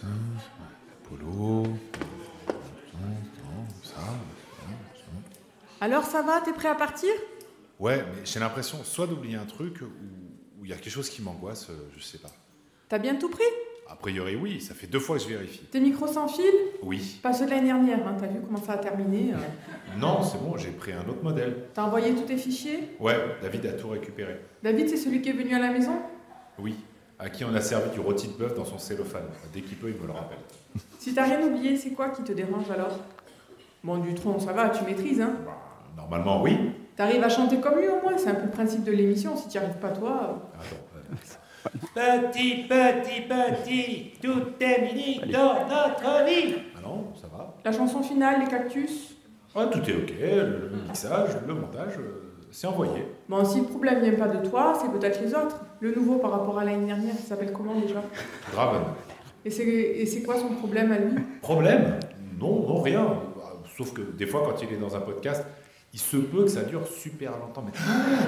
ça, polo, ça, ça. Alors ça va, t'es prêt à partir? Ouais, mais j'ai l'impression soit d'oublier un truc ou ou il y a quelque chose qui m'angoisse, euh, je sais pas. T'as bien tout pris? A priori, oui, ça fait deux fois que je vérifie. Tes micros sans fil Oui. Pas ceux de l'année dernière, hein, t'as vu comment ça a terminé euh? Non, c'est bon, j'ai pris un autre modèle. T'as envoyé tous tes fichiers? Ouais, David a tout récupéré. David, c'est celui qui est venu à la maison? Oui. À qui on a servi du rôti de bœuf dans son cellophane. Dès qu'il peut, il me le rappelle. Si t'as rien oublié, c'est quoi qui te dérange alors? Bon, du tronc, ça va, tu maîtrises, hein? Bah, normalement, oui. T'arrives à chanter comme lui au moins, c'est un peu le principe de l'émission, si t'y arrives pas toi... euh. Attends, euh, Petit, petit, petit, tout est mini dans notre vie. ah non, ça va. La chanson finale, les cactus? Ah, tout est ok, le mixage, le montage, euh, c'est envoyé. Bon, si le problème vient pas de toi, c'est peut-être les autres. Le nouveau par rapport à l'année dernière, il s'appelle comment déjà Draven. Et c'est quoi son problème à lui? Problème? Non, non, rien. Sauf que des fois, quand il est dans un podcast, il se peut que ça dure super longtemps. Mais,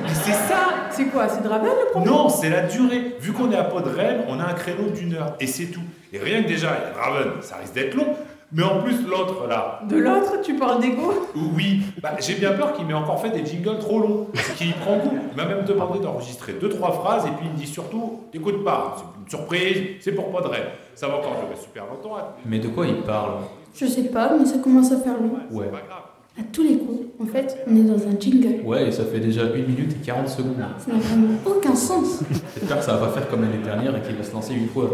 mais c'est ça C'est quoi C'est Draven le problème? Non, c'est la durée. Vu qu'on est à Podren, on a un créneau d'une heure. Et c'est tout. Et rien que déjà, il y a Draven, ça risque d'être long. Mais en plus, l'autre, là, De l'autre, tu parles d'ego? Oui, bah, j'ai bien peur qu'il m'ait encore fait des jingles trop longs. C'est qu'il y prend goût. Il m'a même demandé d'enregistrer deux, trois phrases. Et puis il me dit surtout, t'écoutes pas. C'est une surprise, c'est pour Podren. Ça va encore durer super longtemps. hein. Mais de quoi il parle? Je sais pas, mais ça commence à faire long. Ouais. C'est pas grave. À tous les coups, en fait, on est dans un jingle. Ouais, et ça fait déjà 1 minute et 40 secondes. Ça n'a vraiment aucun sens. J'espère que ça va pas faire comme l'année dernière et qu'il va se lancer une fois.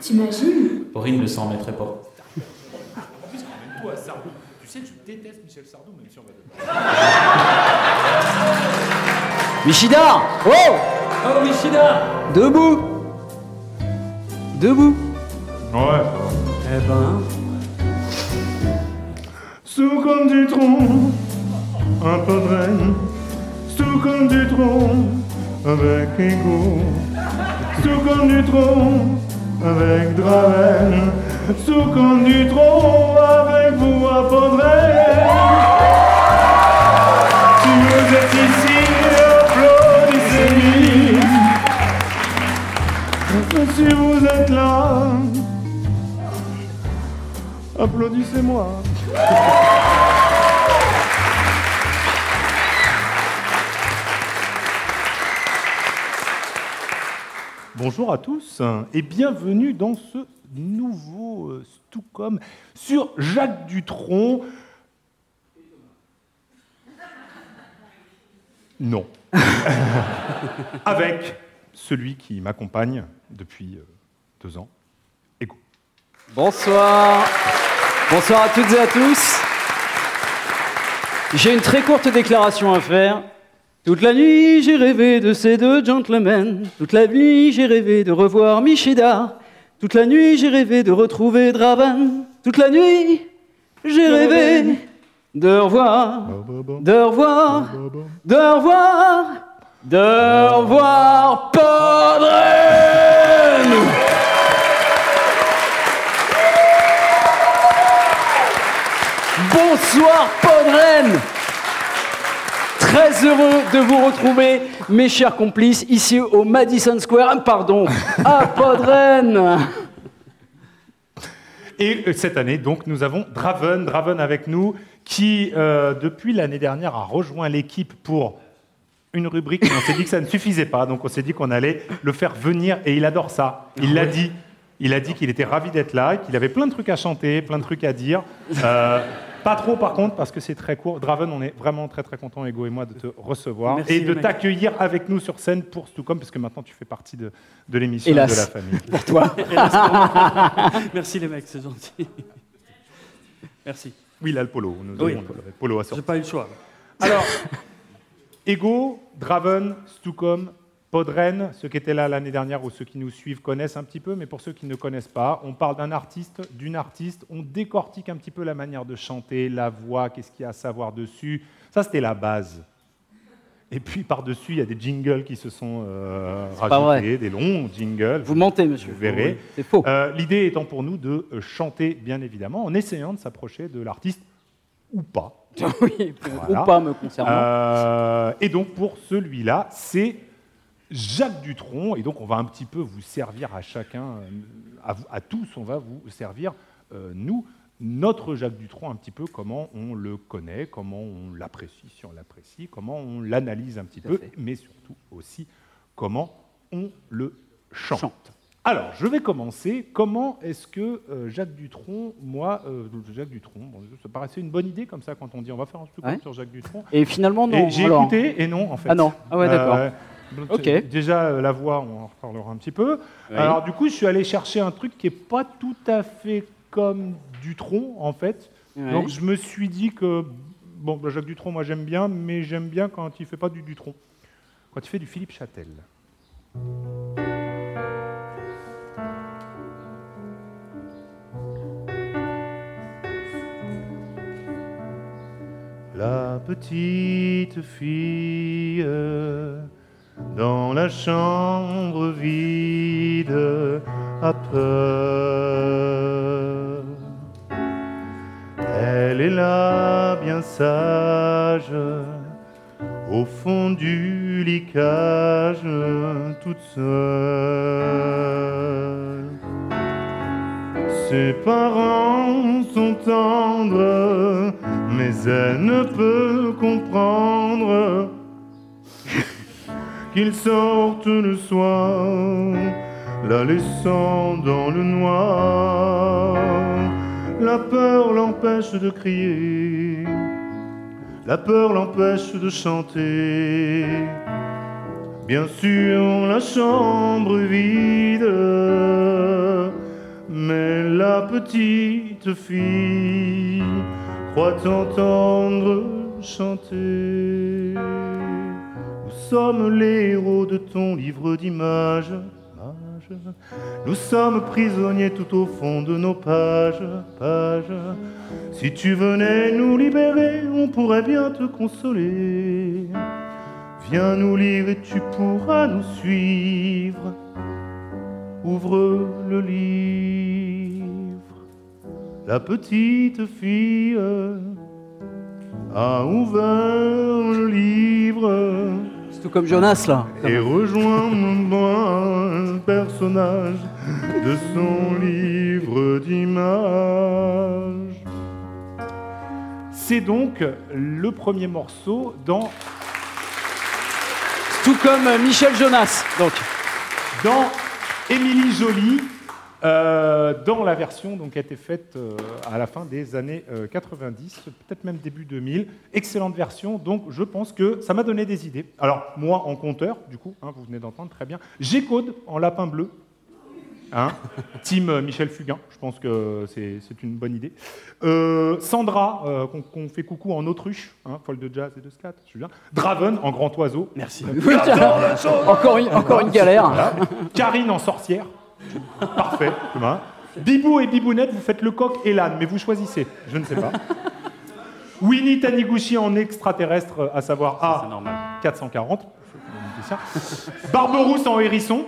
T'imagines? Aurine ne s'en remettrait pas. Sais que je déteste Michel Sardou, même si on va Michida Oh Oh, Michida Debout Debout Ouais. Eh ben... Sous comme du tronc, un peu de reine. Sous comme du tronc, avec égo. Sous comme du tronc, avec Draven. Sous comme du tronc, avec vous à Podren. Si vous êtes ici, applaudissez-lui. Si vous êtes là, applaudissez-moi. Bonjour à tous et bienvenue dans ce nouveau euh, Stucom sur Jacques Dutronc. Non. Avec celui qui m'accompagne depuis euh, deux ans. Ego. Bonsoir Bonsoir à toutes et à tous J'ai une très courte déclaration à faire. Toute la nuit, j'ai rêvé de ces deux gentlemen. Toute la nuit, j'ai rêvé de revoir Michida. Toute la nuit, j'ai rêvé de retrouver Dravan. Toute la nuit, j'ai rêvé de revoir, de revoir, de revoir, de revoir Podren. Bonsoir Podren. Très heureux de vous retrouver, mes chers complices, ici au Madison Square, ah, pardon, à Podren. Et euh, cette année, donc, nous avons Draven, Draven avec nous, qui, euh, depuis l'année dernière, a rejoint l'équipe pour une rubrique. mais On s'est dit que ça ne suffisait pas, donc on s'est dit qu'on allait le faire venir, et il adore ça. Il l'a dit. Il a dit qu'il était ravi d'être là, qu'il avait plein de trucs à chanter, plein de trucs à dire. Euh, pas trop, par contre, parce que c'est très court. Draven, on est vraiment très très content, Ego et moi, de te recevoir Merci, et de t'accueillir avec nous sur scène pour Stucom, parce que maintenant tu fais partie de, de l'émission de la famille. Pour toi. Merci les mecs, c'est gentil. Merci. Oui, là, le polo. Nous Oui. avons le polo à sortir. J'ai pas eu le choix. Alors, Ego, Draven, Stucom, Podren, ceux qui étaient là l'année dernière ou ceux qui nous suivent connaissent un petit peu, mais pour ceux qui ne connaissent pas, on parle d'un artiste, d'une artiste, on décortique un petit peu la manière de chanter, la voix, qu'est-ce qu'il y a à savoir dessus. Ça, c'était la base. Et puis par-dessus, il y a des jingles qui se sont euh, rajoutés, des longs jingles. Vous mentez, monsieur. Vous verrez. C'est faux. Euh, L'idée étant pour nous de euh, chanter, bien évidemment, en essayant de s'approcher de l'artiste ou pas. oui, Voilà. ou pas me concernant. Euh, et donc pour celui-là, c'est Jacques Dutronc, et donc on va un petit peu vous servir à chacun, euh, à, vous- à tous, on va vous servir, euh, nous, notre Jacques Dutronc, un petit peu comment on le connaît, comment on l'apprécie, si on l'apprécie, comment on l'analyse un petit Tout peu, fait. mais surtout aussi comment on le chante. Chante. Alors, je vais commencer. Comment est-ce que euh, Jacques Dutronc, moi, euh, Jacques Dutronc, bon, ça paraissait une bonne idée comme ça quand on dit on va faire un truc Ouais. sur Jacques Dutronc. Et finalement, non. J'ai écouté et non, en fait. Ah non. Ah ouais, d'accord. Euh, Ok. Déjà, euh, la voix, on en reparlera un petit peu. Oui. Alors, du coup, je suis allé chercher un truc qui n'est pas tout à fait comme Dutronc, en fait. Donc, je me suis dit que, bon, bah, Jacques Dutronc, moi, j'aime bien, mais j'aime bien quand il fait pas du Dutronc. Quand il fait du Philippe Châtel. La petite fille dans la chambre vide a peur. Elle est là bien sage au fond du lit cage toute seule. Ses parents sont tendres, mais elle ne peut comprendre qu'ils sortent le soir, la laissant dans le noir. La peur l'empêche de crier, la peur l'empêche de chanter. Bien sûr, la chambre vide, mais la petite fille croit entendre chanter. Nous sommes les héros de ton livre d'images. images. Nous sommes prisonniers tout au fond de nos pages, pages. Si tu venais nous libérer, on pourrait bien te consoler. Viens nous lire et tu pourras nous suivre. Ouvre le livre. La petite fille a ouvert le livre C'est tout comme Jonas, là. et rejoint un personnage de son livre d'images. C'est donc le premier morceau dans Tout comme Michel Jonas. Donc, dans Émilie Jolie, euh, dans la version donc, qui a été faite euh, à la fin des années euh, 90, peut-être même début 2000. Excellente version, donc je pense que ça m'a donné des idées. Alors, moi en compteur, du coup, hein, vous venez d'entendre très bien. G-Code en lapin bleu. Hein Team euh, Michel Fugain, je pense que c'est une bonne idée. Euh, Sandra, euh, qu'on fait coucou en autruche, hein, folle de jazz et de scat, je suis bien. Draven en grand oiseau. merci. encore, une, encore une galère. Voilà. Karine en sorcière. Parfait. Thomas. Bibou et Bibounette, vous faites le coq et l'âne, mais vous choisissez. Je ne sais pas. Winnie Taniguchi en extraterrestre, à savoir C'est A normal. 440. Barberousse en hérisson.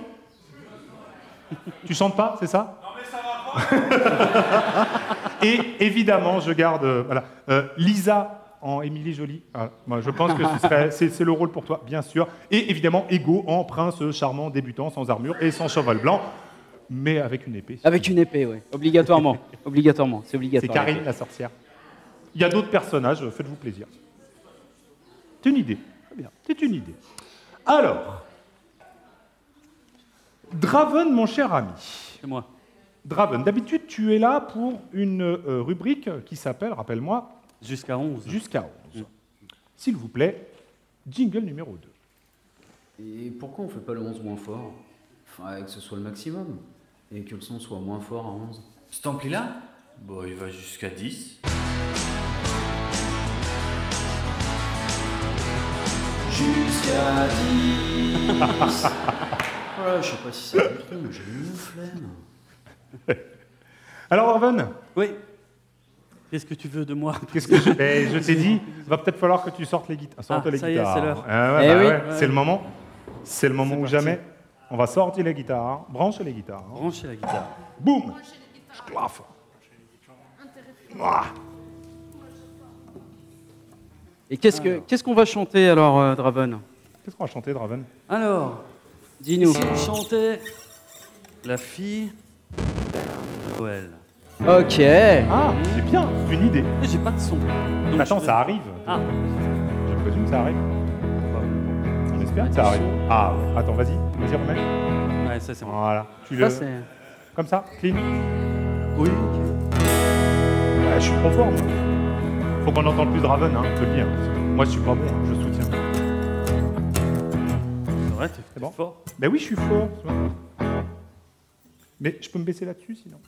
Tu chantes pas, c'est ça? Non mais ça va Et évidemment, je garde euh, voilà, euh, Lisa en Émilie Jolie. Ah, moi, je pense que ce serait- c'est c'est le rôle pour toi, bien sûr. Et évidemment, Ego en prince charmant débutant, sans armure et sans cheval blanc, mais avec une épée. Avec une épée, oui. Obligatoirement. Obligatoirement. C'est C'est obligatoire. Karine la sorcière. Il y a d'autres personnages, faites-vous plaisir. C'est une idée? Très bien. C'est une idée. Alors, Draven, mon cher ami. C'est moi. Draven, d'habitude, tu es là pour une euh, rubrique qui s'appelle, rappelle-moi, Jusqu'à 11. Jusqu'à 11. S'il vous plaît, jingle numéro 2. Et pourquoi on fait pas le 11 moins fort? Enfin, que ce soit le maximum. Et que le son soit moins fort à 11. Cet ampli-là Bon, il va jusqu'à 10. Jusqu'à 10 Voilà, je sais pas si c'est le truc, mais j'ai une flemme. Alors, Draven, Oui. Qu'est-ce que tu veux de moi? Qu'est-ce que je, Ben, je t'ai dit, va peut-être falloir que tu sortes les, guita- sortes Ah, les ça y est, guitares. c'est l'heure. Ah ouais, Eh bah oui. ouais, C'est le moment. C'est le moment parti. jamais. On va sortir les guitares, brancher les guitares. Branchez la guitare. Boum Schlaf. Ah. Et qu'est-ce que- qu'est-ce qu'on va chanter alors, euh, Draven? Qu'est-ce qu'on va chanter, Draven? Alors, Dis-nous. Si on chantait la fille de Noël. Ok. Ah, c'est bien, c'est une idée. J'ai pas de son. Donc, Attends, je vais- ça arrive. Ah. Je présume que ça arrive. Ça arrive. Ah, ouais. attends, vas-y, vas-y, remets. Ouais, ça c'est bon. Voilà. Tu Ça, le... Comme ça, clean. Oui. Ouais, je suis trop fort, moi. Faut qu'on entende plus Draven, hein, je te le dis. hein, moi, je suis pas bon, hein, je soutiens. C'est vrai, t'es C'est bon fort. Ben oui, je suis fort. Mais je peux me baisser là-dessus, sinon.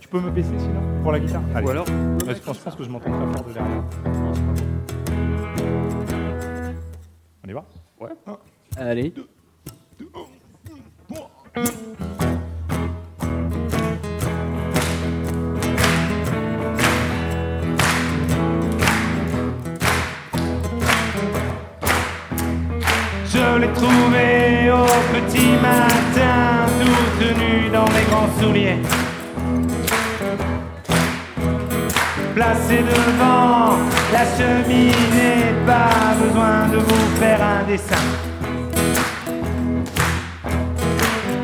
Tu peux me baisser, sinon, pour la guitare Allez. Ou alors Ouais, je pense, je pense que je m'entends très fort de derrière. On y va? Allez. Je l'ai trouvé au petit matin, toute nue dans mes grands souliers. Placé devant la cheminée, pas besoin de vous faire un dessin.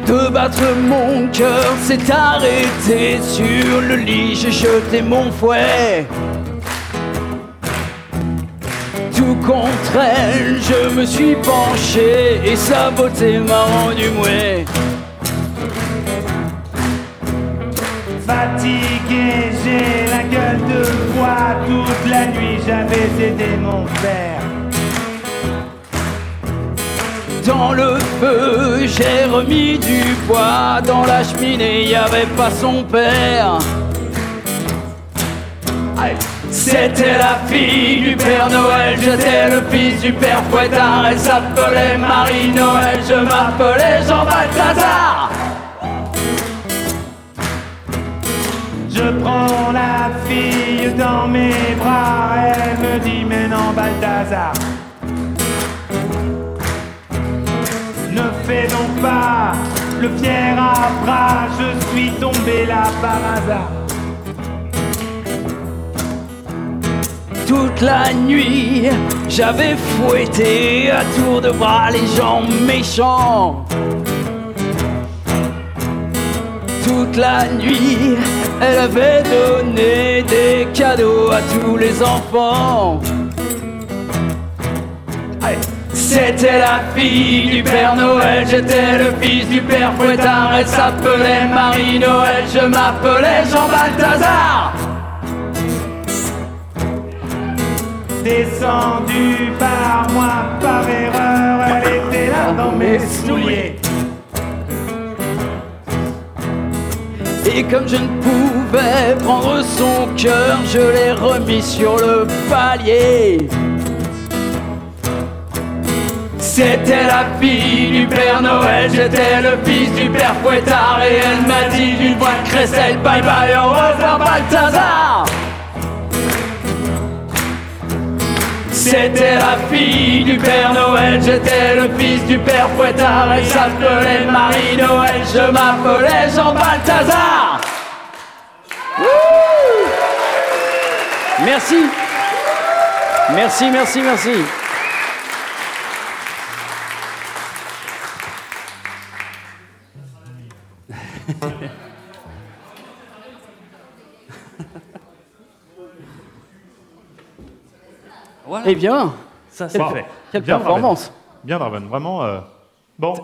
De battre mon cœur s'est arrêté sur le lit, j'ai jeté mon fouet. Tout contre elle, je me suis penché et sa beauté m'a rendu. Fatigué, j'ai Toute la nuit, j'avais aidé mon père. Dans le feu, j'ai remis du poids. Dans la cheminée, y avait pas son père. C'était la fille du Père Noël, j'étais le fils du Père Fouettard. Elle s'appelait Marie-Noël, je m'appelais Jean Balthazar. Je prends la fille dans mes bras. Elle me dit, mais non, Balthazar. Ne fais donc pas le fier à bras. Je suis tombé là par hasard. Toute la nuit, j'avais fouetté à tour de bras les gens méchants. Toute la nuit, elle avait donné des cadeaux à tous les enfants. C'était la fille du Père Noël, j'étais le fils du Père Fouettard. Elle s'appelait Marie-Noël, je m'appelais Jean Balthazar. Descendu par moi par erreur, elle était là dans mes souliers. Et comme je ne pouvais prendre son cœur, je l'ai remis sur le palier. C'était la fille du Père Noël, j'étais le fils du Père Fouettard Et elle m'a dit d'une voix de crécelle, bye bye, au revoir Balthazar C'était la fille du Père Noël, j'étais le fils du Père Fouettard Elle s'appelait Marie-Noël, je m'appelais Jean Balthazar Wouh Merci. Merci, merci, merci Voilà. Eh bien, ça c'est fait. quelle Bien, performance Bien, Draven, vraiment. euh, Bon.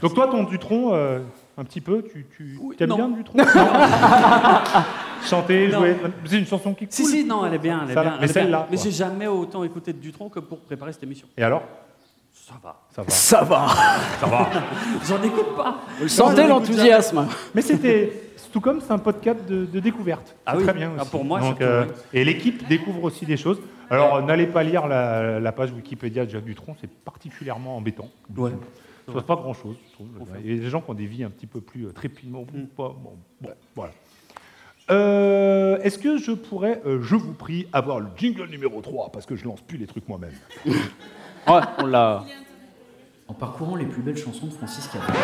Donc, toi, ton Dutron, euh, un petit peu, tu, tu aimes non. bien Dutron? Chanter, Non. jouer. C'est une chanson qui est Si, si, non, elle est bien. Elle est Ça, bien, mais celle-là, Mais j'ai jamais autant écouté de Dutron que pour préparer cette émission. Et alors? Ça va. Ça va. Ça va Ça va. J'en écoute pas. Vous sentez l'enthousiasme Mais c'était. Tout comme c'est un podcast de, de découverte. Ah oui. très bien Ah, aussi. pour moi, Donc, euh. Et l'équipe découvre aussi des choses. Alors, euh, n'allez pas lire la, la page Wikipédia de Jacques Dutronc, c'est particulièrement embêtant. Ouais. Ça ne passe pas grand-chose, je trouve. Il y a des gens qui ont des vies un petit peu plus euh, trépidantes. Mm. Bon, bon, bon, voilà. Euh, Est-ce que je pourrais, euh, je vous prie, avoir le jingle numéro 3 Parce que je lance plus les trucs moi-même. Ouais, on l'a. En parcourant les plus belles chansons de Francis Cabrel.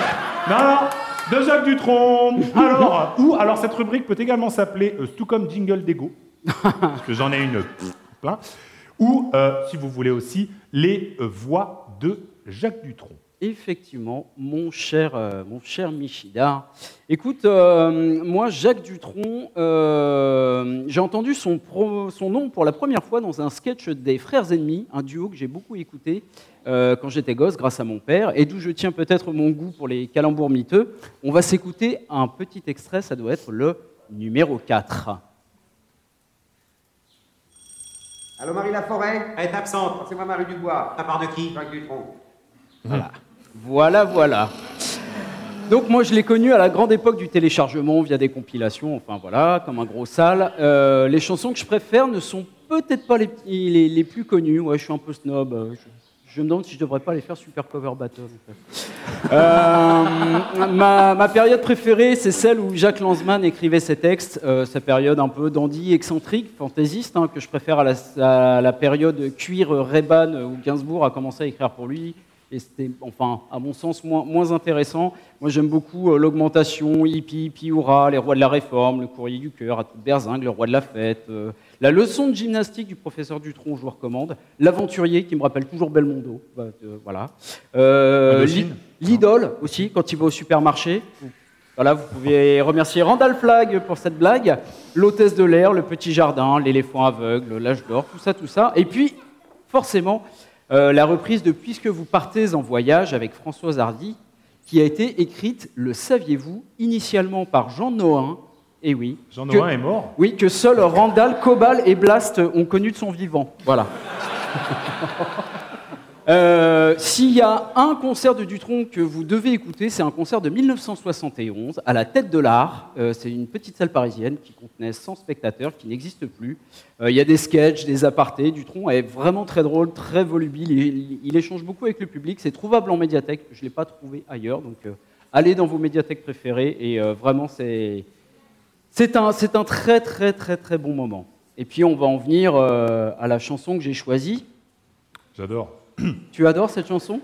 Non, non, de Jacques Dutronc. Alors, ou alors cette rubrique peut également s'appeler euh, tout comme jingle d'ego, parce que j'en ai une Ou, euh, si vous voulez aussi, les euh, voix de Jacques Dutronc. Effectivement, mon cher, euh, mon cher Michida. Écoute, moi, Jacques Dutronc, j'ai entendu son, son nom pour la première fois dans un sketch des Frères Ennemis, un duo que j'ai beaucoup écouté quand j'étais gosse grâce à mon père, et d'où je tiens peut-être mon goût pour les calembours miteux. On va s'écouter un petit extrait, ça doit être le numéro 4. Allô Marie Laforêt Elle est absente. C'est moi Marie Dubois. À part de qui Jacques Dutronc. Voilà, voilà. Donc moi je l'ai connu à la grande époque du téléchargement via des compilations, enfin voilà, comme un gros sale. Euh, les chansons que je préfère ne sont peut-être pas les, les, les plus connues. Ouais, je suis un peu snob. euh, Je, je me demande si je devrais pas les faire super cover battle. Euh, ma, ma période préférée, c'est celle où Jacques Lanzmann écrivait ses textes. euh, sa période un peu dandy, excentrique, fantaisiste, hein, que je préfère à la, à la période cuir Reban où Gainsbourg a commencé à écrire pour lui. Et c'était, enfin, à mon sens, moins, moins intéressant. Moi, j'aime beaucoup euh, l'augmentation, hippie, hippie, hurrah, les rois de la réforme, le courrier du cœur, à toute berzingue, le roi de la fête, euh, la leçon de gymnastique du professeur Dutronc, je vous recommande, l'aventurier qui me rappelle toujours Belmondo, bah, euh, voilà. L'idole aussi, quand il va au supermarché. Voilà, vous pouvez remercier Randall Flagg pour cette blague, l'hôtesse de l'air, le petit jardin, l'éléphant aveugle, l'âge d'or, tout ça, tout ça. Et puis, forcément, euh, la reprise de Puisque vous partez en voyage avec Françoise Hardy, qui a été écrite, le saviez-vous, initialement par Jean Nohain. Et oui. Jean que- Nohain est mort Oui, que seuls Randall, Cobal et Blast ont connu de son vivant. Voilà. Euh, S'il y a un concert de Dutronc que vous devez écouter, c'est un concert de 1971 à la Tête de l'Art. Euh, c'est une petite salle parisienne qui contenait 100 spectateurs, qui n'existe plus. Euh, Il y a des sketchs, des apartés. Dutronc est vraiment très drôle, très volubile. Il, échange beaucoup avec le public. C'est trouvable en médiathèque. Je ne l'ai pas trouvé ailleurs. Donc, allez dans vos médiathèques préférées. Et vraiment, c'est un, un très, très, très, très bon moment. Et puis, on va en venir à la chanson que j'ai choisie. J'adore. Tu adores cette chanson?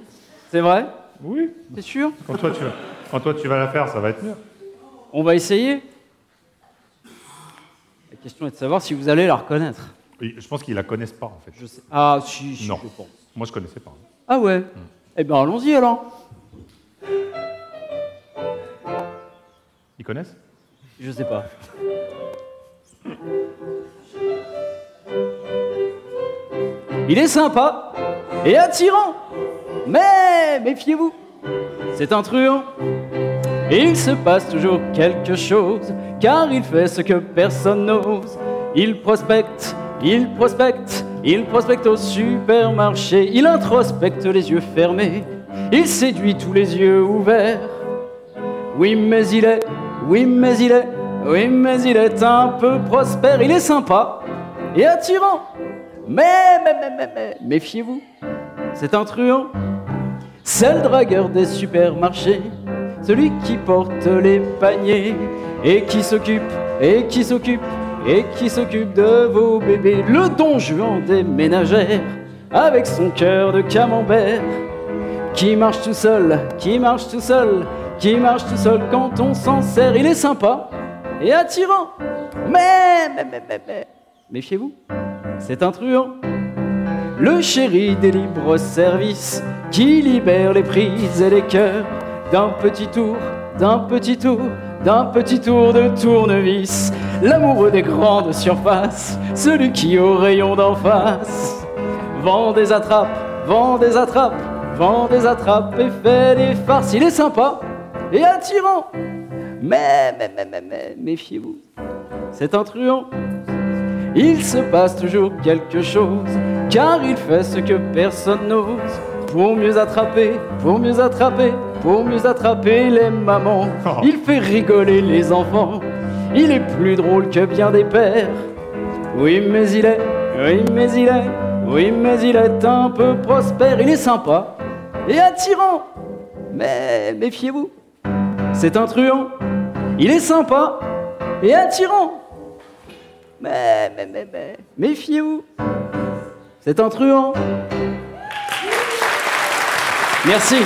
C'est vrai? Oui. T'es sûr? Quand toi, tu vas, quand toi tu vas la faire, ça va être mieux. On va essayer La question est de savoir si vous allez la reconnaître. Oui, je pense qu'ils la connaissent pas en fait. Je sais. Ah, si, si, non. je pense. Moi, je connaissais pas. Ah ouais Eh bien, allons-y alors. Ils connaissent? Je sais pas. Il est sympa et attirant, mais méfiez-vous, c'est un truand. Il se passe toujours quelque chose, car il fait ce que personne n'ose. Il prospecte, il prospecte, il prospecte au supermarché, il introspecte les yeux fermés, il séduit tous les yeux ouverts. Oui, mais il est, oui, mais il est, oui, mais il est un peu prospère. Il est sympa et attirant. Mais, mais, mais, mais, mais, méfiez-vous, c'est un truand. C'est le dragueur des supermarchés, celui qui porte les paniers et qui s'occupe, et qui s'occupe, et qui s'occupe de vos bébés. Le don Juan des ménagères, avec son cœur de camembert qui marche tout seul, qui marche tout seul, qui marche tout seul quand on s'en sert. Il est sympa et attirant. Mais, mais, méfiez-vous, c'est un truand. Le chéri des libres services qui libère les prises et les cœurs d'un petit tour, d'un petit tour, d'un petit tour de tournevis. L'amoureux des grandes surfaces, celui qui au rayon d'en face vend des attrapes, vend des attrapes, vend des attrapes et fait des farces. Il est sympa et attirant. Mais, mais, mais, mais, mais méfiez-vous, c'est un truand. Il se passe toujours quelque chose, car il fait ce que personne n'ose. Pour mieux attraper, pour mieux attraper, pour mieux attraper les mamans. Il fait rigoler les enfants, il est plus drôle que bien des pères. Oui, mais il est, oui, mais il est, oui, mais il est un peu prospère. Il est sympa et attirant. Mais méfiez-vous, c'est un truand. Il est sympa et attirant. Mais, mais, mais, mais, méfiez-vous, c'est un truand. Merci.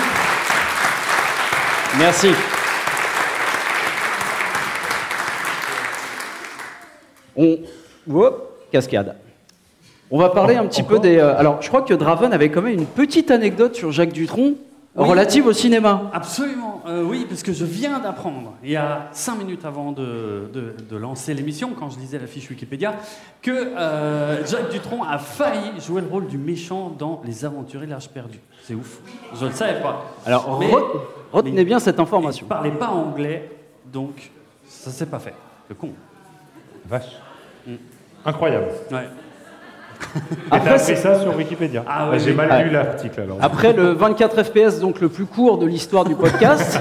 Merci. On. Cascade. On va parler un petit peu des. euh, alors, je crois que Draven avait quand même une petite anecdote sur Jacques Dutronc. Oui. relative au cinéma. Absolument, euh, oui, parce que je viens d'apprendre, il y a cinq minutes avant de, de- de lancer l'émission, quand je lisais la fiche Wikipédia, que euh, Jacques Dutronc a failli jouer le rôle du méchant dans Les Aventuriers de l'Arche perdue. C'est ouf. Je ne le savais pas. Alors, Mais- re- retenez bien cette information. Il parlait pas anglais, donc ça s'est pas fait. Le con. Vache. Mm. Incroyable. Ouais. Et t'as Après, appris c'est- ça sur Wikipédia Ah Bah, ouais, J'ai oui. mal Ouais. lu l'article alors. Après le 24 FPS, donc le plus court de l'histoire du podcast,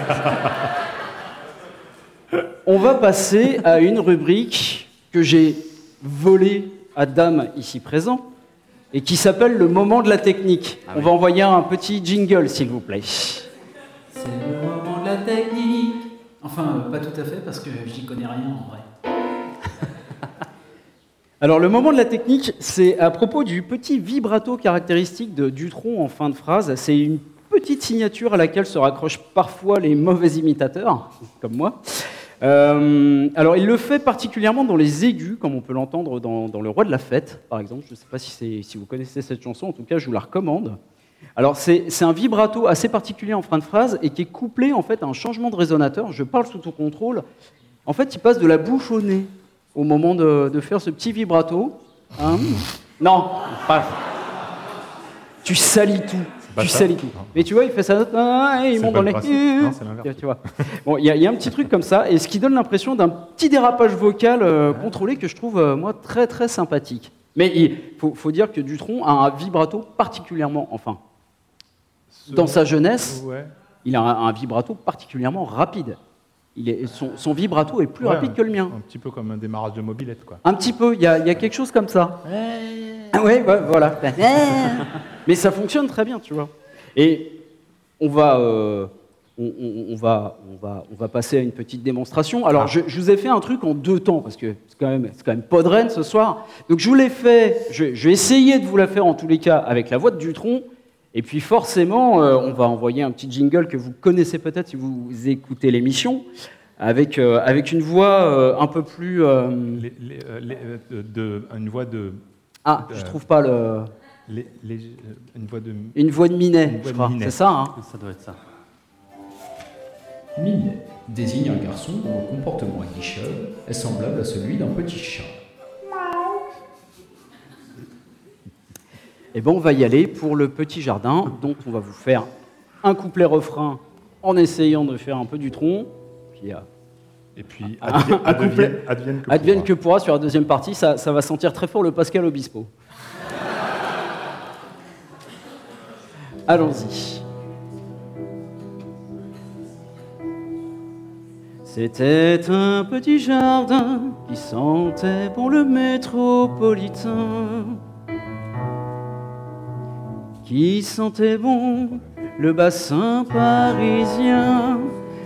on va passer à une rubrique que j'ai volée à Dame ici présent et qui s'appelle le moment de la technique. Ah on oui. va envoyer un petit jingle, s'il vous plaît. C'est le moment de la technique. Enfin, euh, pas tout à fait parce que j'y connais rien en vrai. Alors le moment de la technique, c'est à propos du petit vibrato caractéristique de Dutronc en fin de phrase. C'est une petite signature à laquelle se raccrochent parfois les mauvais imitateurs, comme moi. Euh, alors il le fait particulièrement dans les aigus, comme on peut l'entendre dans, Le Roi de la Fête, par exemple. Je ne sais pas si, si vous connaissez cette chanson, en tout cas je vous la recommande. Alors c'est un vibrato assez particulier en fin de phrase et qui est couplé en fait à un changement de résonateur. Je parle sous ton contrôle. En fait, il passe de la bouche au nez au moment de, de faire ce petit vibrato. Hein non, pas. Tu salis tout. Tu salis tout. Mais tu vois, il fait ça, ah, et il monte dans le les. Non. Tu vois. Bon, il y, a- il y a un petit truc comme ça, et ce qui donne l'impression d'un petit dérapage vocal euh, contrôlé que je trouve, euh, moi, très très sympathique. Mais il faut, faut dire que Dutronc a un vibrato particulièrement, enfin, dans sa jeunesse, Ouais. il a un, un vibrato particulièrement rapide. Il est, son, son vibrato est plus Ouais, rapide que le mien. Un petit peu comme un démarrage de mobilette, quoi. Un petit peu, il y, a il y a quelque chose comme ça. Ah ouais, ouais, voilà. Mais ça fonctionne très bien, tu vois. Et on va, euh, on, on- on va, on, va, on va passer à une petite démonstration. Alors, Ah. je, je vous ai fait un truc en deux temps, parce que c'est quand même, c'est quand même pas de reine ce soir. Donc, je vous l'ai fait, je, je vais essayer de vous la faire en tous les cas avec la voix de Dutronc. Et puis, forcément, euh, on va envoyer un petit jingle que vous connaissez peut-être si vous écoutez l'émission, avec, euh, avec une voix euh, un peu plus. euh, Les- les- euh, les- euh, de, une voix de. Ah, je trouve pas le. les- les- une voix de. Une voix de Minet, Une voix je de crois. Minet. C'est ça, hein Ça doit être ça. Minet désigne un garçon dont le comportement guicheux est semblable à celui d'un petit chat. Eh ben, on va y aller pour le petit jardin. Donc, on va vous faire un couplet-refrain en essayant de faire un peu du tronc. Puis, euh, Et puis, advienne, couplet. advienne, advienne que advienne pourra. que pourra sur la deuxième partie, ça, ça va sentir très fort le Pascal Obispo. Allons-y. C'était un petit jardin qui sentait bon le métropolitain. Qui sentait bon le bassin parisien.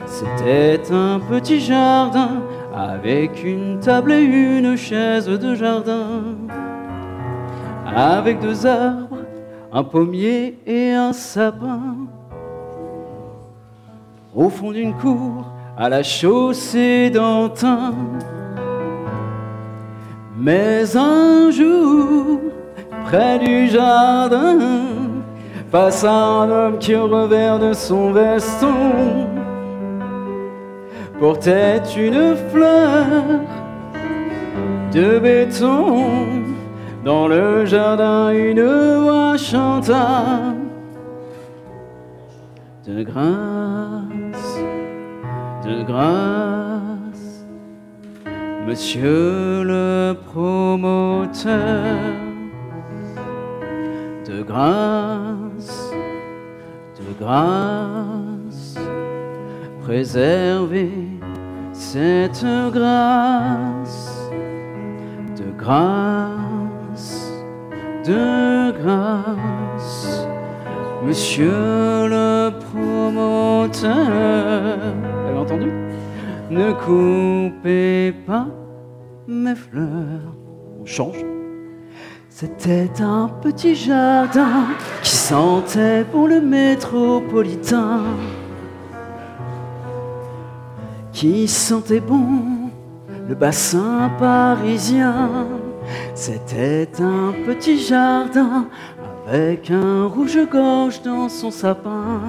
C'était un petit jardin avec une table et une chaise de jardin. Avec deux arbres, un pommier et un sapin. Au fond d'une cour, à la chaussée d'Antin. Mais un jour, près du jardin, passa un homme qui au revers de son veston. Portait une fleur de béton. Dans le jardin, une voix chanta de grâce, de grâce, monsieur le promoteur, de grâce, grâce, préservez cette grâce, de grâce, de grâce. Monsieur le promoteur, vous avez entendu? Ne coupez pas mes fleurs. On change. C'était un petit jardin qui sentait pour le métropolitain. Qui sentait bon le bassin parisien. C'était un petit jardin avec un rouge-gorge dans son sapin.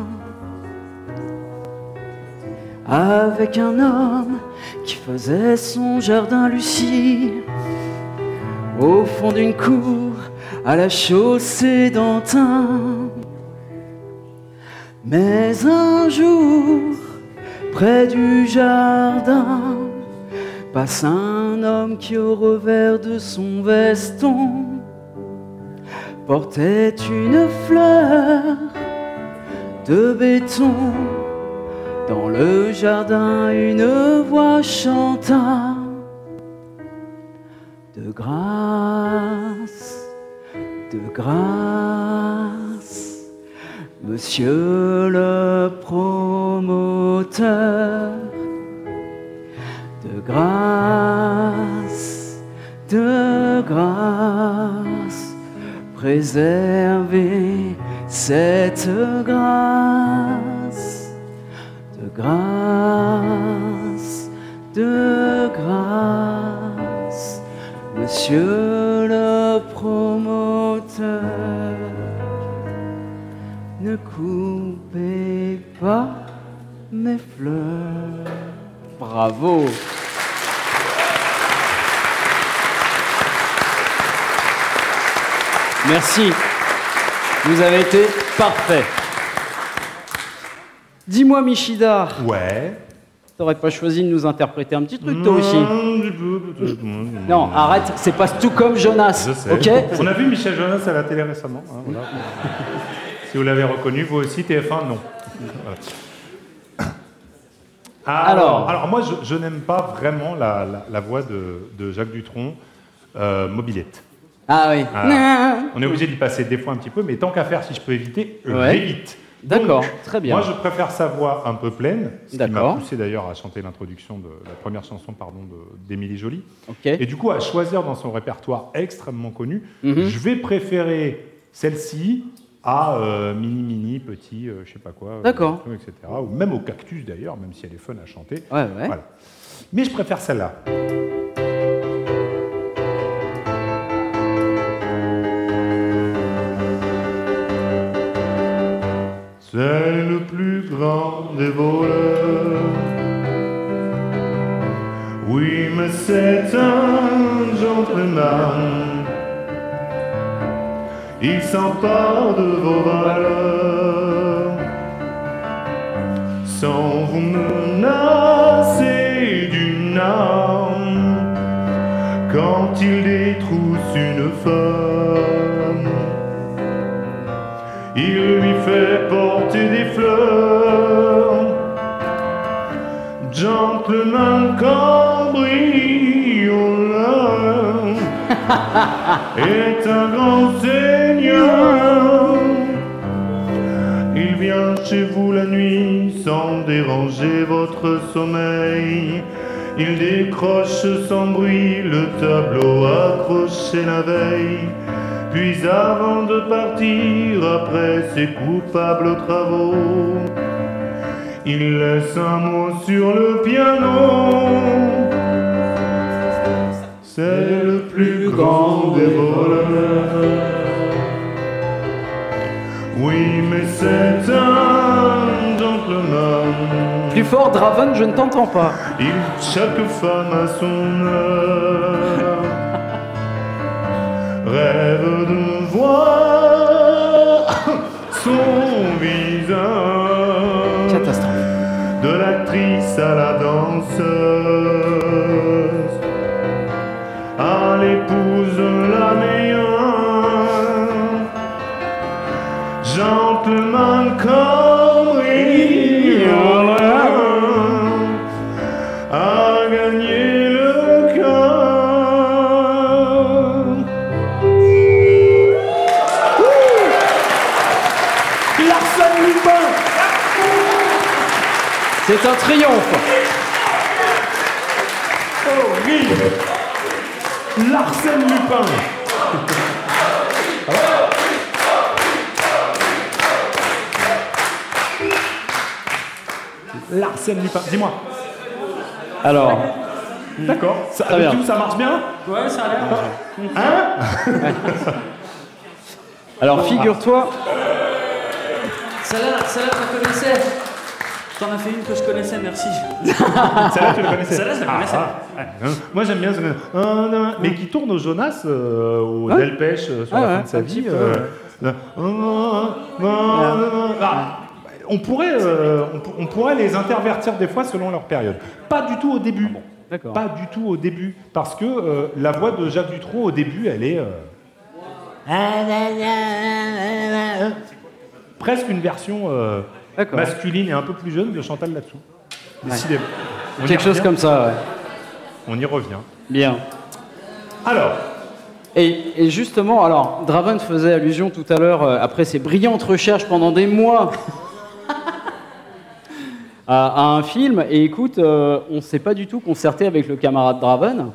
avec un homme qui faisait son jardin lucide au fond d'une cour à la chaussée d'Antin. Mais un jour, près du jardin, passe un homme qui au revers de son veston portait une fleur de béton. Dans le jardin, une voix chanta de grâce, de grâce, monsieur le promoteur, de grâce, de grâce, préservez cette grâce, de grâce, de grâce, monsieur le promoteur. Ne coupez pas mes fleurs. Bravo. Merci. Vous avez été parfait. Dis-moi, Michida. Ouais. T'aurais pas choisi de nous interpréter un petit truc, toi aussi Non, arrête, c'est pas tout comme Jonas, Je sais. ok On a vu Michel Jonas à la télé récemment. hein, voilà. si vous l'avez reconnu, vous aussi, TF1, non. Voilà. Alors. alors moi, je, je n'aime pas vraiment la, la- la voix de, de Jacques Dutronc, euh, mobilette. Ah oui. Voilà. On est obligé d'y passer des fois un petit peu, mais tant qu'à faire, si je peux éviter, Ouais. j'évite. D'accord, très bien. Moi, je préfère sa voix un peu pleine, ce qui m'a poussé d'ailleurs à chanter l'introduction de la première chanson pardon, d'Émilie Joly. Ok. Et du coup, à choisir dans son répertoire extrêmement connu, Mhm. je vais préférer celle-ci à euh, Mini Mini, Petit, euh, je sais pas quoi, euh, etc. Ou même au Cactus d'ailleurs, même si elle est fun à chanter. Ouais, ouais. Voilà. Mais je préfère celle-là. C'est le plus grand des voleurs. Oui, mais c'est un gentleman. Il s'empare de vos valeurs sans vous menacer d'une arme quand il détrousse une femme. Il lui fait porter des fleurs, gentleman cambrioleur est un grand seigneur. Il vient chez vous la nuit sans déranger votre sommeil. Il décroche sans bruit le tableau accroché la veille. Puis avant de partir, après ses coupables travaux, il laisse un mot sur le piano. C'est le plus grand des voleurs. Oui, mais c'est un gentleman. Plus fort, Draven, je ne t'entends pas. Il, chaque femme a son heure. Rêve de voir son visage. Catastrophe. De l'actrice à la danseuse. À l'épouse la meilleure. Gentleman cambrioleur C'est un triomphe. Horrible Larsen Lupin. Larsen Lupin, dis-moi. Alors, D'accord, ça, bien. tout, ça marche bien Ouais, ça a l'air. Hein alors figure-toi, Celle-là, celle-là, tu la connaissais T'en as fait une que je connaissais, merci. Celle-là, tu le connaissais Celle-là, je la Ah, connaissais. ah. Hein, Moi, j'aime bien ce Ah, Mais qui tourne au Jonas, euh, au Ouais. Delpech, euh, sur Ouais, la fin de sa vie. euh, ah, on, pourrait, euh, on, pour- on pourrait les intervertir des fois selon leur période. Pas du tout au début. D'accord. Pas du tout au début. Parce que euh, la voix de Jacques Dutronc, au début, elle est. euh, presque une version euh. Masculine et un peu plus jeune de Chantal là-dessous. Décidément. Quelque chose comme ça, ouais. On y revient. Bien. Alors, Et, et justement, alors, Draven faisait allusion tout à l'heure, euh, après ses brillantes recherches pendant des mois, à, à un film. Et écoute, euh, on ne s'est pas du tout concerté avec le camarade Draven.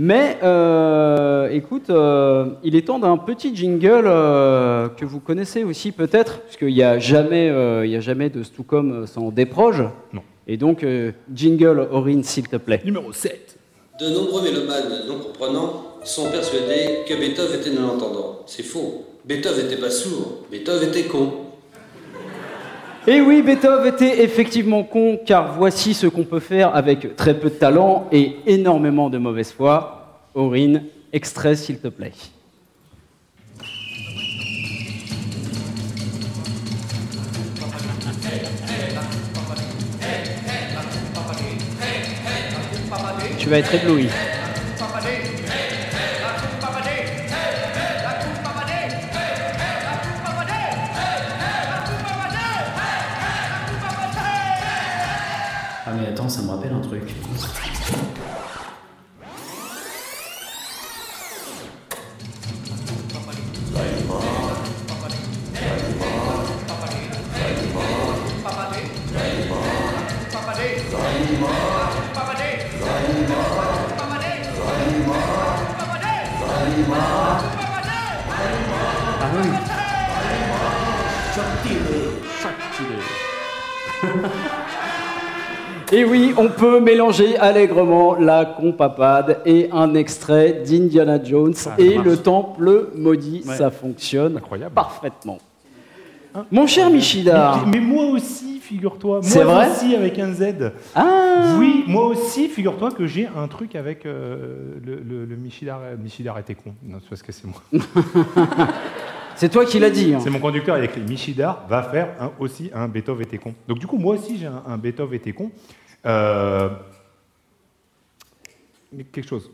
Mais euh, écoute, euh, il est temps d'un petit jingle euh, que vous connaissez aussi peut-être, puisqu'il n'y a, jamais, euh, il y a jamais de Stucom sans Desproges. Non. Et donc, euh, jingle Aurine, s'il te plaît. numéro 7. De nombreux mélomanes non comprenants sont persuadés que Beethoven était non-entendant. C'est faux. Beethoven n'était pas sourd, Beethoven était con. Et oui, Beethoven était effectivement con, car voici ce qu'on peut faire avec très peu de talent et énormément de mauvaise foi. Aurine, extrait s'il te plaît. Tu vas être ébloui. Attends, ça me rappelle Et oui, on peut mélanger allègrement la compapade et un extrait d'Indiana Jones Ah, et marche. le temple maudit. Ouais. Ça fonctionne Incroyable. parfaitement. Mon cher Michida. Mais, mais moi aussi, figure-toi. C'est Moi vrai aussi, avec un Z. Ah Oui, moi aussi, figure-toi que j'ai un truc avec euh, le, le, le Michidar. Michidar était con. Non, c'est parce que c'est moi. C'est toi qui l'as dit. hein. C'est mon conducteur, il a écrit Michidar va faire aussi un Beethoven était con. Donc du coup, moi aussi, j'ai un, Beethoven était con. Euh, quelque chose.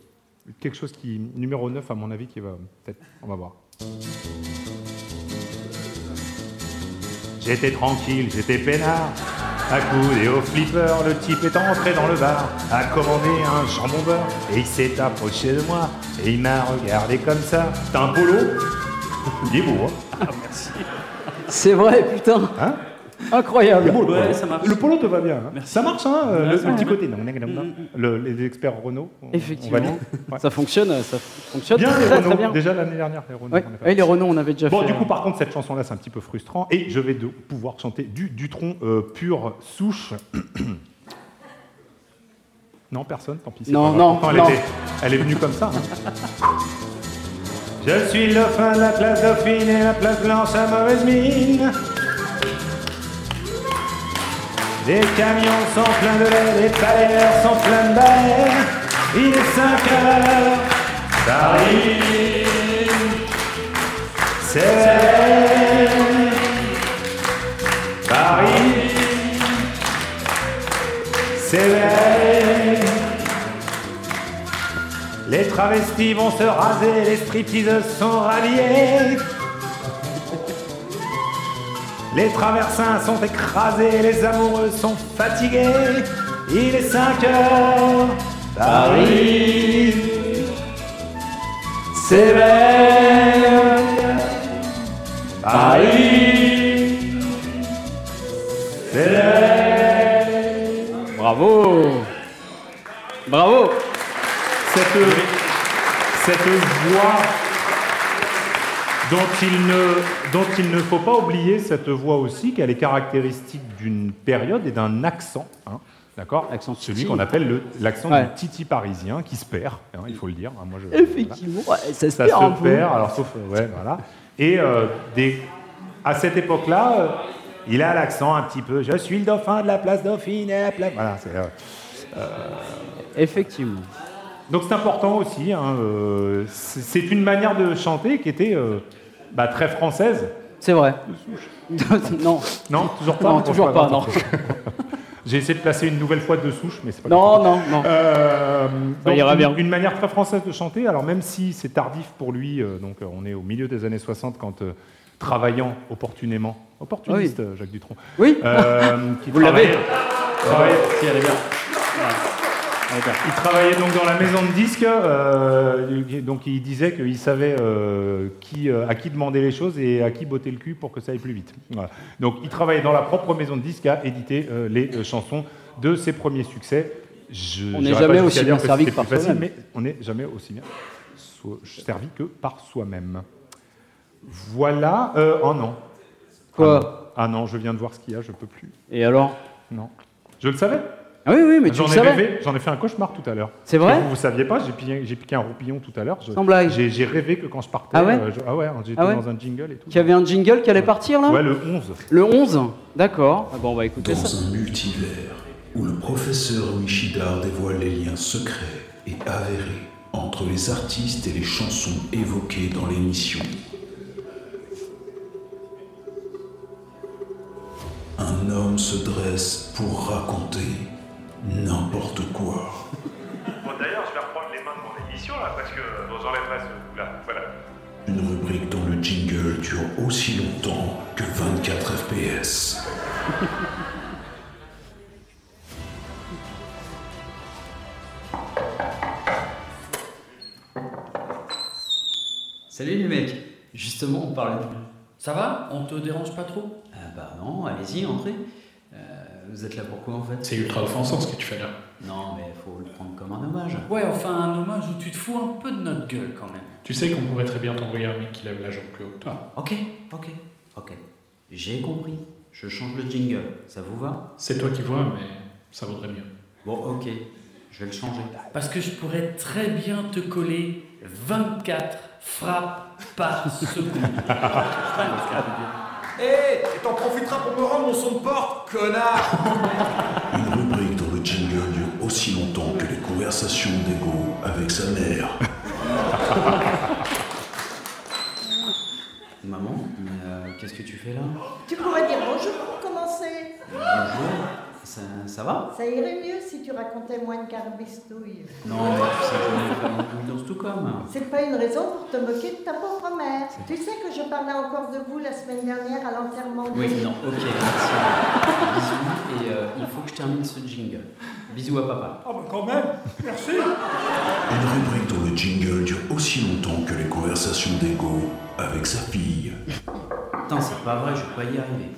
Quelque chose qui. Numéro 9, à mon avis, qui va. Peut-être. On va voir. J'étais tranquille, j'étais peinard. Accoudé au flipper, le type est entré dans le bar, a commandé un jambon beurre, et il s'est approché de moi, et il m'a regardé comme ça. T'as un polo? Il est beau, hein C'est vrai, putain. Hein Incroyable. Il est beau, le Ouais, polo. ça marche. Le polo te va bien. hein Merci. Ça marche, hein, euh, Ouais, le, ça le petit marche. côté. Non, non, non, non. Le- les experts Renault. Effectivement. Ouais. Ça fonctionne, ça fonctionne Bien les Renault. très bien. Déjà l'année dernière, les Renault. Ouais. on les Renault, on avait déjà Bon, fait. du coup, hein. par contre, cette chanson-là, c'est un petit peu frustrant. Et je vais de pouvoir chanter du Dutron euh, pure souche. non, personne, tant pis. Non, pas non, elle, non. était- elle est venue comme ça. hein. Je suis le fin de la place Dauphine et la place Blanche à mauvaise mine. Les camions sont pleins de lait, les balayeurs sont pleins de balais. Il est 5 heures, Paris. C'est Paris, c'est Les travestis vont se raser, les stripteaseuses sont ralliées. Les traversins sont écrasés, les amoureux sont fatigués. Il est 5 heures, Paris s'éveille. Paris s'éveille. Bravo. Bravo. Cette, voix dont il, ne, dont il ne faut pas oublier, cette voix aussi, qu'elle est caractéristique d'une période et d'un accent. hein, D'accord Celui titi. qu'on appelle le- l'accent Ouais. du titi parisien, qui se perd, hein, il faut le dire. hein, moi, je- Effectivement, ça se ça perd un se peu. perd, alors sauf, euh, ouais, voilà. Et euh, des, à cette époque-là, euh, Il a l'accent un petit peu. Je suis le dauphin de la place Dauphine et la place. Voilà, c'est. euh, Effectivement. Donc c'est important aussi. hein, euh, c'est une manière de chanter qui était euh, bah, très française. C'est vrai. non. Non, toujours pas. Non, toujours pas. J'ai essayé de placer une nouvelle fois deux souches, mais c'est pas Non, non, non. Euh, Ça donc, ira une, bien. une manière très française de chanter. Alors même si c'est tardif pour lui, euh, donc euh, on est au milieu des années 60 quand euh, travaillant opportunément, opportuniste Jacques Dutronc. Oui. Euh, qui Vous l'avez. Si, elle est bien. Elle est bien. Il travaillait donc dans la maison de disques, euh, donc il disait qu'il savait euh, qui, euh, à qui demander les choses et à qui botter le cul pour que ça aille plus vite. Voilà. Donc il travaillait dans la propre maison de disques à éditer euh, les euh, chansons de ses premiers succès. Je- On n'est jamais aussi bien servi que par soi-même. Mais on n'est jamais aussi bien so- servi que par soi-même. Voilà. Euh, oh non. Quoi ah non. Ah non, je viens de voir ce qu'il y a, je peux plus. Et alors? Non. Je le savais. Ah oui, oui, mais tu J'en le ai savais. rêvé, j'en ai fait un cauchemar tout à l'heure. C'est Parce que vrai Vous, vous saviez pas, j'ai piqué, j'ai piqué un roupillon tout à l'heure. Je- Sans blague. J'ai, j'ai rêvé que quand je partais, Ah ouais euh, je- ah ouais, j'étais Ah ouais dans un jingle et tout. Qu'il y avait un jingle qui allait partir là Ouais, le 11. Le 11 D'accord. Ah bon, on va écouter Dans ça. un multivers où le professeur Nishida dévoile les liens secrets et avérés entre les artistes et les chansons évoquées dans l'émission. Un homme se dresse pour raconter n'importe quoi. Bon, d'ailleurs, je vais reprendre les mains de mon émission là, parce que bon, j'enlèverai ce là? Voilà. Une rubrique dont le jingle dure aussi longtemps que 24 FPS. Salut les mecs. Justement, on parlait de. Ça va? On te dérange pas trop? Ah bah non, allez-y, entrez. Vous êtes là pourquoi en fait C'est ultra offensant ce que tu fais là. Non, mais faut le prendre comme un hommage. Ouais, enfin un hommage où tu te fous un peu de notre gueule quand même. Tu sais qu'on pourrait très bien t'envoyer un mec qui lève la jambe plus haut que toi. Ok, ok, ok. J'ai compris. Je change le jingle. Ça vous va? C'est toi qui vois, mais ça vaudrait mieux. Bon, ok. Je vais le changer. Parce que je pourrais très bien te coller 24 frappes par seconde. Hé Et t'en profiteras pour me rendre mon son de porte, connard Une rubrique dont le jingle dure aussi longtemps que les conversations d'ego avec sa mère. Maman, mais, euh, qu'est-ce que tu fais là Tu pourrais dire bonjour pour commencer. Bonjour. Ça, ça va? Ça irait mieux si tu racontais moins de carbistouilles. Non, mais tu sais que je n'ai pas non plus dans tout comme. C'est pas une raison pour te moquer de ta pauvre mère. Tu sais que je parlais encore de vous la semaine dernière à l'enterrement de... Oui, non, ok, merci. Bisous, et euh, il faut que je termine ce jingle. Bisous à papa. Oh bah quand même, merci Une rubrique dont le jingle dure aussi longtemps que les conversations d'ego avec sa fille. Putain, c'est pas vrai, je vais pas y arriver.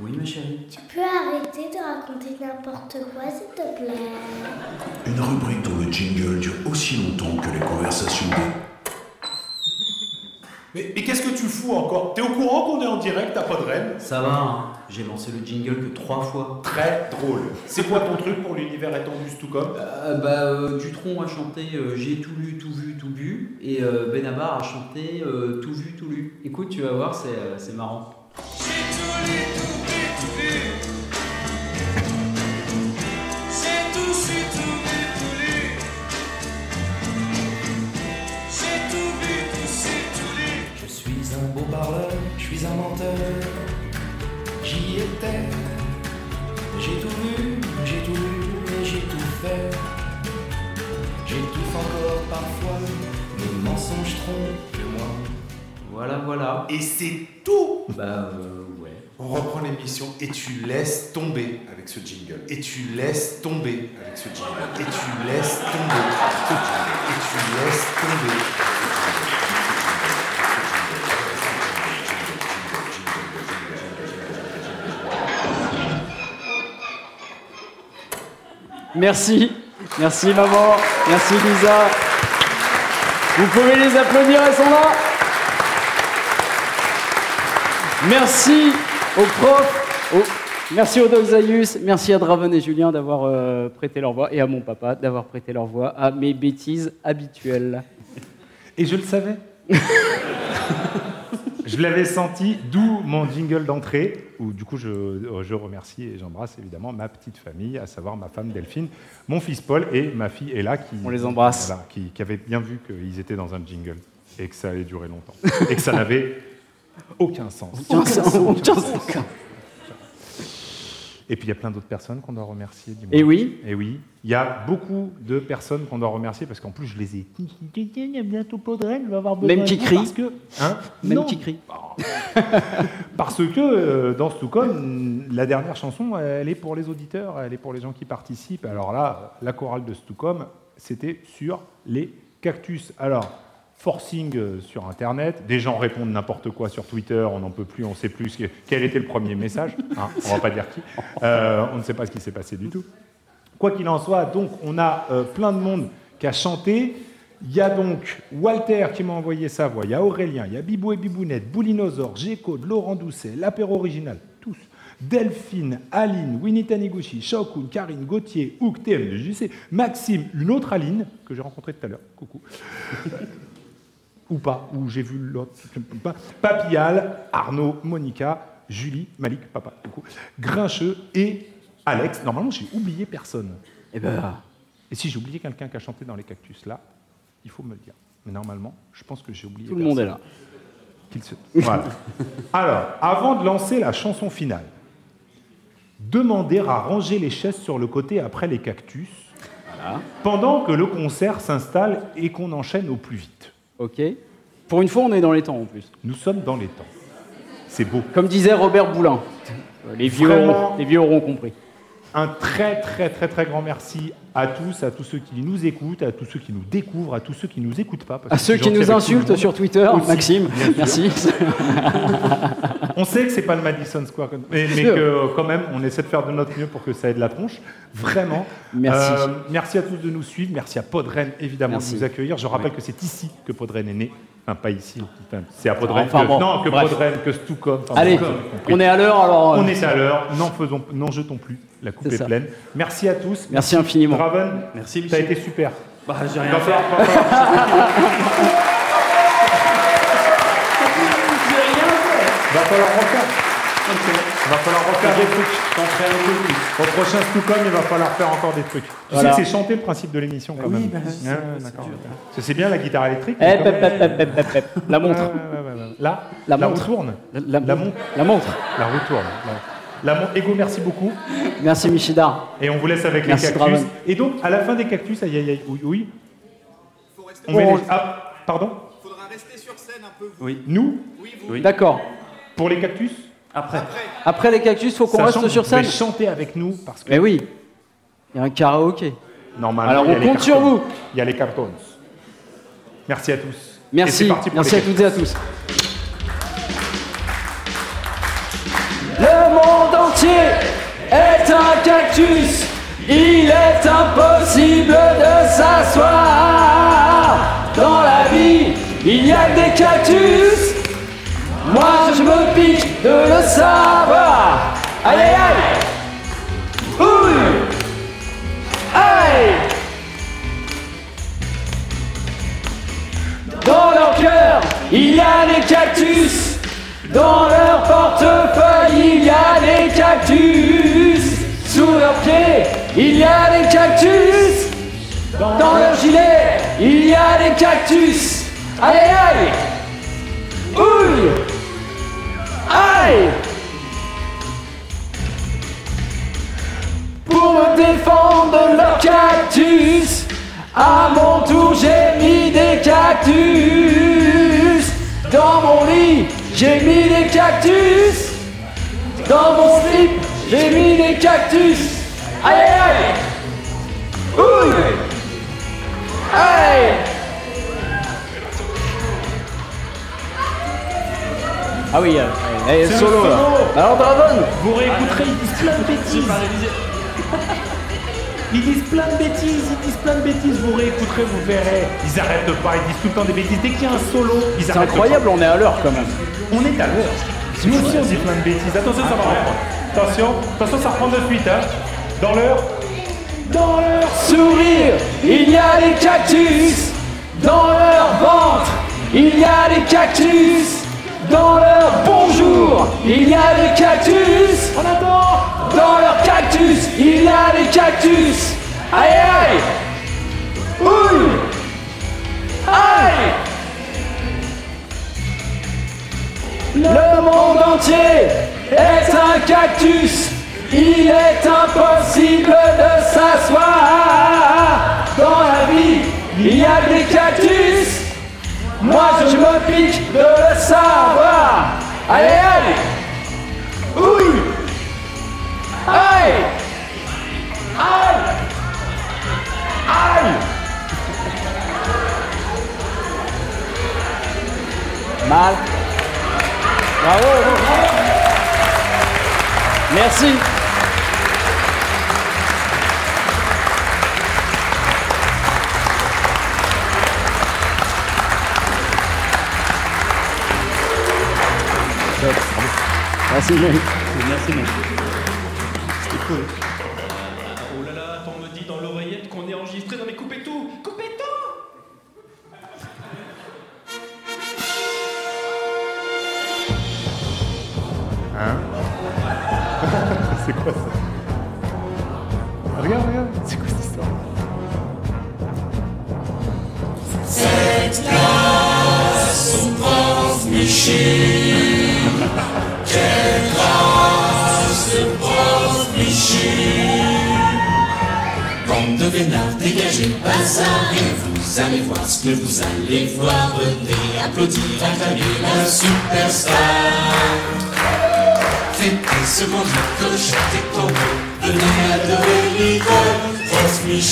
Oui, ma chérie. tu peux arrêter de raconter n'importe quoi, s'il te plaît Une rubrique dont le jingle dure aussi longtemps que les conversations. Mais, mais qu'est-ce que tu fous encore? T'es au courant qu'on est en direct, t'as pas de reine Ça va, hein. j'ai lancé le jingle que trois fois. Très drôle. C'est quoi ton truc pour l'univers étendu Stucom Euh, bah, euh, Dutronc a chanté euh, J'ai tout lu, tout vu, tout bu. Et euh, Benabar a chanté euh, Tout vu, tout lu. Écoute, tu vas voir, c'est euh, c'est marrant. C'est tout, c'est tout vu, tout lu. J'ai tout vu, tout c'est tout lu. Je suis un beau parleur, je suis un menteur. J'y étais. J'ai tout vu, j'ai tout lu et j'ai tout fait. J'étouffe encore parfois, mes mensonges trompent. Voilà, voilà. Et c'est tout Bah, euh, ouais. On reprend l'émission et tu laisses tomber avec ce jingle. Et tu laisses tomber avec ce jingle. Et tu laisses tomber avec ce jingle. Et tu laisses tomber. Merci. Merci maman. Merci Lisa. Vous pouvez les applaudir, elles sont là. Merci aux profs, aux- merci aux Doxaius, merci à Draven et Julien d'avoir euh, prêté leur voix et à mon papa d'avoir prêté leur voix à mes bêtises habituelles. Et je le savais. Je l'avais senti, d'où mon jingle d'entrée, où du coup je, euh, je remercie et j'embrasse évidemment ma petite famille, à savoir ma femme Delphine, mon fils Paul et ma fille Ella, qui, On les embrasse. voilà, qui, qui avaient bien vu qu'ils étaient dans un jingle et que ça allait durer longtemps. et que ça n'avait aucun sens. Aucun sens, aucun sens. Et puis il y a plein d'autres personnes qu'on doit remercier. Et oui. Et oui. Il y a beaucoup de personnes qu'on doit remercier parce qu'en plus je les ai. Il y a bientôt Podren, va avoir besoin Même de qui crie. Parce que, hein? Même Non. qui crie. Parce que euh, dans Stucom, la dernière chanson, elle est pour les auditeurs, elle est pour les gens qui participent. Alors là, la chorale de Stucom, c'était sur les cactus. Alors, forcing euh, sur Internet, des gens répondent n'importe quoi sur Twitter, on n'en peut plus, on ne sait plus quel était le premier message, hein, on ne va pas dire qui, Euh, on ne sait pas ce qui s'est passé du tout. Quoi qu'il en soit, donc on a euh, plein de monde qui a chanté. Il y a donc Walter qui m'a envoyé sa voix, il y a Aurélien, il y a Bibou et Bibounette, Boulinosaure, G-Code, Laurent Doucet, l'apéro original, tous. Delphine, Aline, Winnie Taniguchi, Shokun, Karine, Gauthier, Houk, TM de JC, Maxime, une autre Aline que j'ai rencontrée tout à l'heure, coucou. Ou pas, ou j'ai vu l'autre. Papillal, Arnaud, Monica, Julie, Malik, papa, du coup, Grincheux et Alex. Normalement, j'ai oublié personne. Eh ben. Et si j'ai oublié quelqu'un qui a chanté dans les cactus là, il faut me le dire. Mais normalement, je pense que j'ai oublié. Tout le monde est là. Qu'il se- Voilà. Alors, avant de lancer la chanson finale, demander à ranger les chaises sur le côté après les cactus, pendant que le concert s'installe et qu'on enchaîne au plus vite. Ok. Pour une fois, on est dans les temps en plus. Nous sommes dans les temps. C'est beau. Comme disait Robert Boulin. Les vieux, auront, les vieux auront compris. Un très très très très grand merci à tous, à tous ceux qui nous écoutent, à tous ceux qui nous découvrent, à tous ceux qui nous écoutent pas. parce À ceux qui nous insultent sur Twitter, Aussi, Maxime, merci. On sait que c'est pas le Madison Square, mais, que quand même, on essaie de faire de notre mieux pour que ça ait de la tronche. Vraiment. Merci. Euh, merci à tous de nous suivre. Merci à Podren, évidemment, Merci. de nous accueillir. Je rappelle que c'est ici que Podren est né. Enfin, pas ici. Enfin, c'est à Podren Enfin, que, bon, non, que bref. Podren, que Stucom. enfin, Allez, bon, on est à l'heure, alors, euh, On est à l'heure. N'en faisons, n'en jetons plus. La coupe est pleine. Merci à tous. Merci infiniment. Draven, Merci, T'as été super. Bah, j'ai rien fait. va falloir- Va falloir refaire. Va falloir refaire des trucs. Au prochain Stucom, il va falloir faire encore des trucs. Tu Voilà. sais que c'est chanter le principe de l'émission quand Oui, même. bah, c'est- Ah, c'est bien la guitare électrique. Eh, mais quand pep, même- pep, pep, pep, pep. La montre. Là, La la, montre. tourne. La, La montre. La montre. La roue tourne. La, la montre. Ego, merci beaucoup. Merci Michida. Et on vous laisse avec Merci, les cactus. Et donc, à la fin des cactus, aïe aïe aïe, oui, oui. On met les- Ah, pardon Faudra rester sur scène un peu. Oui. Nous D'accord. Pour les cactus Après. Après les cactus, faut qu'on reste sur vous pouvez scène. chanter avec nous parce que Mais oui. Il y a un karaoké. normalement, Alors, il y a on les compte sur cartons. vous. Il y a les cartons. Merci à tous. Merci. c'est parti pour Merci à toutes et à tous. Le monde entier est un cactus. Il est impossible de s'asseoir. Dans la vie, il y a que des cactus. Moi, je me pique de le savoir. Aïe, aïe. Ouille. Aïe. Dans leur cœur, il y a des cactus. Dans leur portefeuille, il y a des cactus. Sous leurs pieds, il y a des cactus. Dans leur gilet, il y a des cactus. Aïe aïe aïe. Aïe. Pour me défendre leurs cactus. À mon tour, j'ai mis des cactus. Dans mon lit, j'ai mis des cactus. Dans mon slip, j'ai mis des cactus. Aïe aïe aïe. Ouille. Aïe. Ah oui, euh, eh, C'est le solo là. Alors Draven Vous réécouterez, ils disent plein de bêtises. Ils disent plein de bêtises, ils disent plein de bêtises, vous réécouterez, vous verrez. Ils arrêtent pas, ils disent tout le temps des bêtises. Dès qu'il y a un solo, ils C'est arrêtent incroyable, pas. on est à l'heure quand même. On est à l'heure. Nous aussi, on dit plein de bêtises. Attention, ça va reprendre. Attention, attention, ça reprend de suite. Hein. Dans l'heure. Dans leur sourire, il y a des cactus. Dans leur ventre, il y a des cactus. Dans leur bonjour, il y a des cactus. On attend. Dans leur cactus, il y a des cactus. Aïe aïe. Ouille. Aïe. Le monde entier est un cactus. Il est impossible de Moi, je me pique de le savoir. Allez, allez. Ouille. Aïe. Aïe. Aïe. Mal. Bravo. Merci. Merci, Mel. Merci, Mel.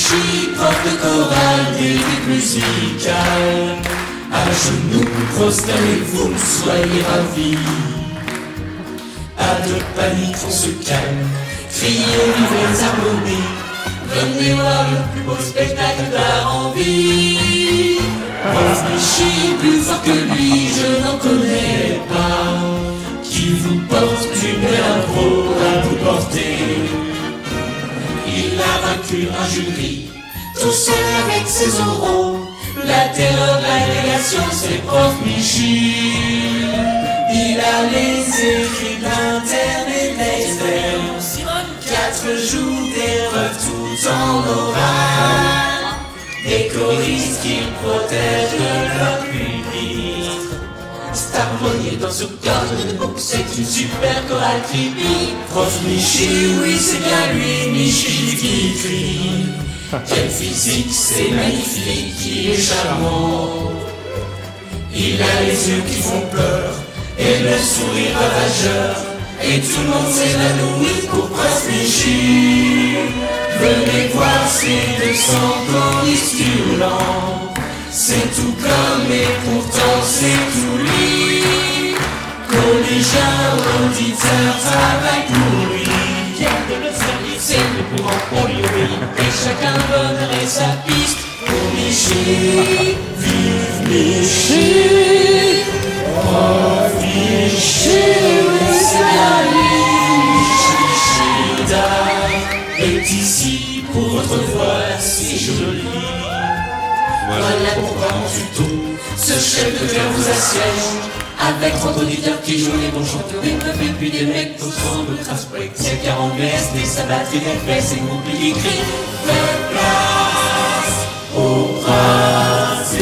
Michi, prof de chorale, d'équipe musicale. À genoux, prosternez-vous, soyez ravis. Pas de panique, on se calme. Criez, vivez les harmonies. Venez voir le plus beau spectacle d'art en vie. Prof Michi, plus fort que lui, je n'en connais pas. Qui vous porte une impro à vous porter. Vaincu un jury, tout seul avec ses oraux. La terreur de l'agrégation, c'est prof Michi. Il a les écrits d'interne et d'externe. Quatre jours d'erreur tout en oral. Des choristes qui protègent leur public. Starmonier dans ce cadre de bouc, c'est une super chorale qui. Prof Michi, oui, c'est bien lui, Michi qui crie. Quelle physique, c'est magnifique, il est charmant. Il a les yeux qui font peur et le sourire ravageur. Et tout le monde s'évanouit pour Prof Michi. Venez voir ces deux hurlants. C'est tout comme et pourtant c'est tout lui. Collégiens, auditeurs, travail pour lui. Pierre de le service, c'est le courant pour lui. Et chacun donnerait sa piste pour Michi. Vive Michi, Voilà pourquoi en tuto, ce chef de chœur vous assiège. Avec 30 auditeurs qui jouent les bons chanteurs, une meuf et puis des mecs pour 30 de trash break. C'est 40 BSD, ça batterie d'effets, c'est compliqué. Faites place au prince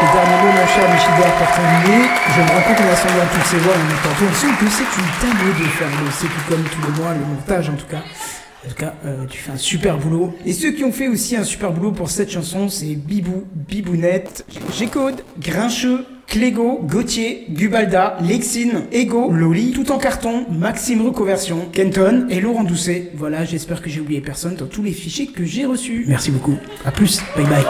Le dernier mot, mon cher Michidor, pour terminer, je me rends compte en assemblant toutes ces voix en même temps tout ensemble que c'est une tannée de le c'est tout comme tous les mois, le montage en tout cas. En tout cas, euh, tu fais un super boulot. Et ceux qui ont fait aussi un super boulot pour cette chanson, c'est Bibou, Bibounette, G-Code, Grincheux, Clégo, Gauthier, Gubalda, Lexine, Ego, Loli, tout en carton, Maxime Reconversion, Kenton et Laurent Doucet. Voilà, j'espère que j'ai oublié personne dans tous les fichiers que j'ai reçus. Merci beaucoup. À plus. Bye bye.